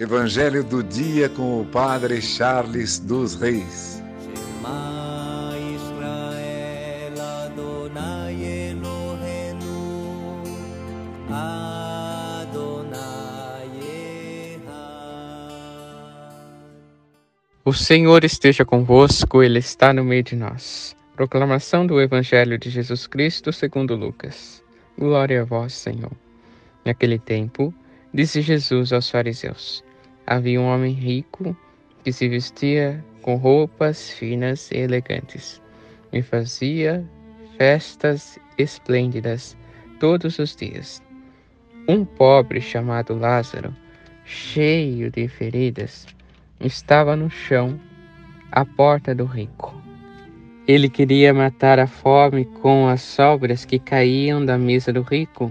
Evangelho do dia com o Padre Charles dos Reis. O Senhor esteja convosco, Ele está no meio de nós. Proclamação do Evangelho de Jesus Cristo segundo Lucas. Glória a vós, Senhor. Naquele tempo, disse Jesus aos fariseus: Havia um homem rico que se vestia com roupas finas e elegantes e fazia festas esplêndidas todos os dias. Um pobre chamado Lázaro, cheio de feridas, estava no chão à porta do rico. Ele queria matar a fome com as sobras que caíam da mesa do rico,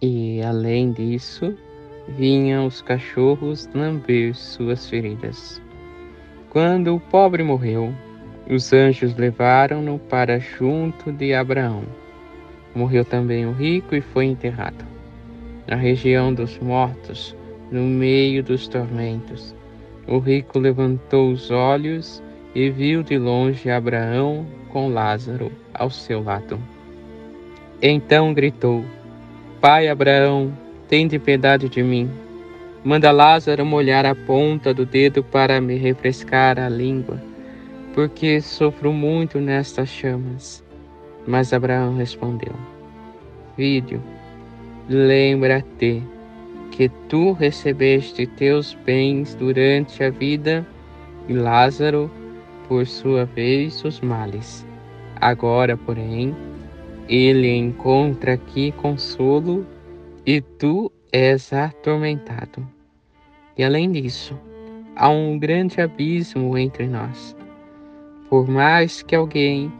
e, além disso, vinham os cachorros lamber suas feridas. Quando o pobre morreu, os anjos levaram-no para junto de Abraão. Morreu também o rico e foi enterrado. Na região dos mortos, no meio dos tormentos, o rico levantou os olhos e viu de longe Abraão com Lázaro ao seu lado. Então gritou: Pai Abraão, Tende piedade de mim. Manda Lázaro molhar a ponta do dedo para me refrescar a língua, porque sofro muito nestas chamas. Mas Abraão respondeu: Filho, lembra-te que tu recebeste teus bens durante a vida e Lázaro, por sua vez, os males. Agora, porém, ele encontra aqui consolo e tu és atormentado. E além disso, há um grande abismo entre nós. Por mais que alguém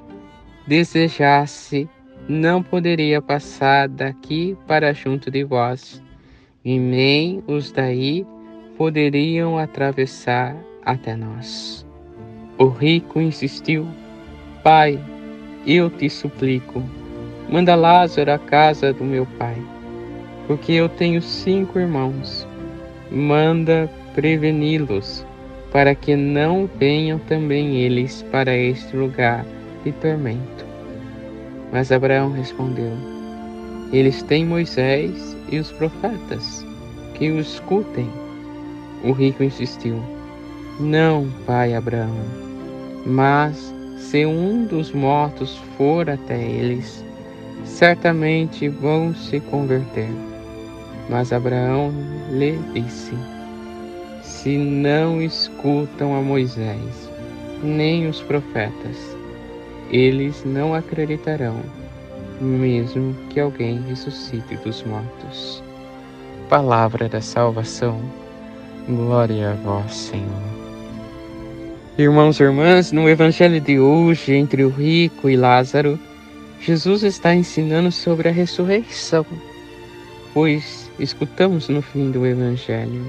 desejasse, não poderia passar daqui para junto de vós, e nem os daí poderiam atravessar até nós. O rico insistiu: Pai, eu te suplico, manda Lázaro à casa do meu pai porque eu tenho cinco irmãos. Manda preveni-los, para que não venham também eles para este lugar de tormento. Mas Abraão respondeu: Eles têm Moisés e os profetas, que o escutem. O rico insistiu: Não, pai Abraão, mas se um dos mortos for até eles, certamente vão se converter. Mas Abraão lhe disse: Se não escutam a Moisés, nem os profetas, eles não acreditarão, mesmo que alguém ressuscite dos mortos. Palavra da salvação, glória a vós, Senhor. Irmãos e irmãs, no Evangelho de hoje, entre o rico e Lázaro, Jesus está ensinando sobre a ressurreição, pois escutamos no fim do Evangelho.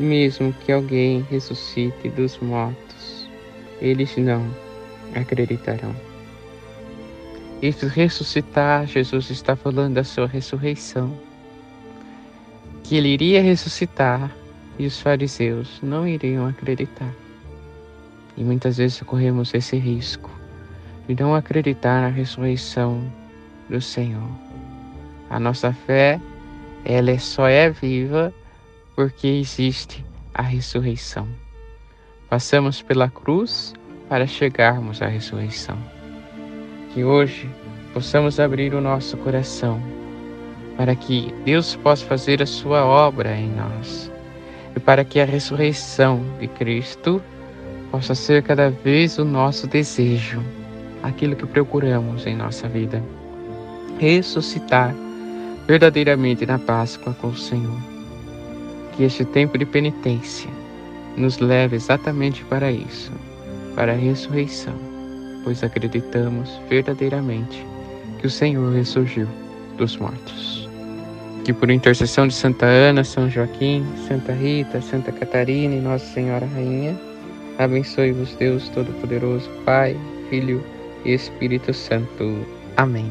Mesmo que alguém ressuscite dos mortos, eles não acreditarão. E ressuscitar, Jesus está falando da sua ressurreição. Que ele iria ressuscitar e os fariseus não iriam acreditar. E muitas vezes corremos esse risco de não acreditar na ressurreição do Senhor. A nossa fé ela é só é viva porque existe a ressurreição. Passamos pela cruz para chegarmos à ressurreição. Que hoje possamos abrir o nosso coração para que Deus possa fazer a sua obra em nós e para que a ressurreição de Cristo possa ser cada vez o nosso desejo, aquilo que procuramos em nossa vida. Ressuscitar verdadeiramente na Páscoa com o Senhor. Que este tempo de penitência nos leve exatamente para isso, para a ressurreição, pois acreditamos verdadeiramente que o Senhor ressurgiu dos mortos. Que por intercessão de Santa Ana, São Joaquim, Santa Rita, Santa Catarina e Nossa Senhora Rainha, abençoe-vos Deus Todo-Poderoso, Pai, Filho e Espírito Santo. Amém.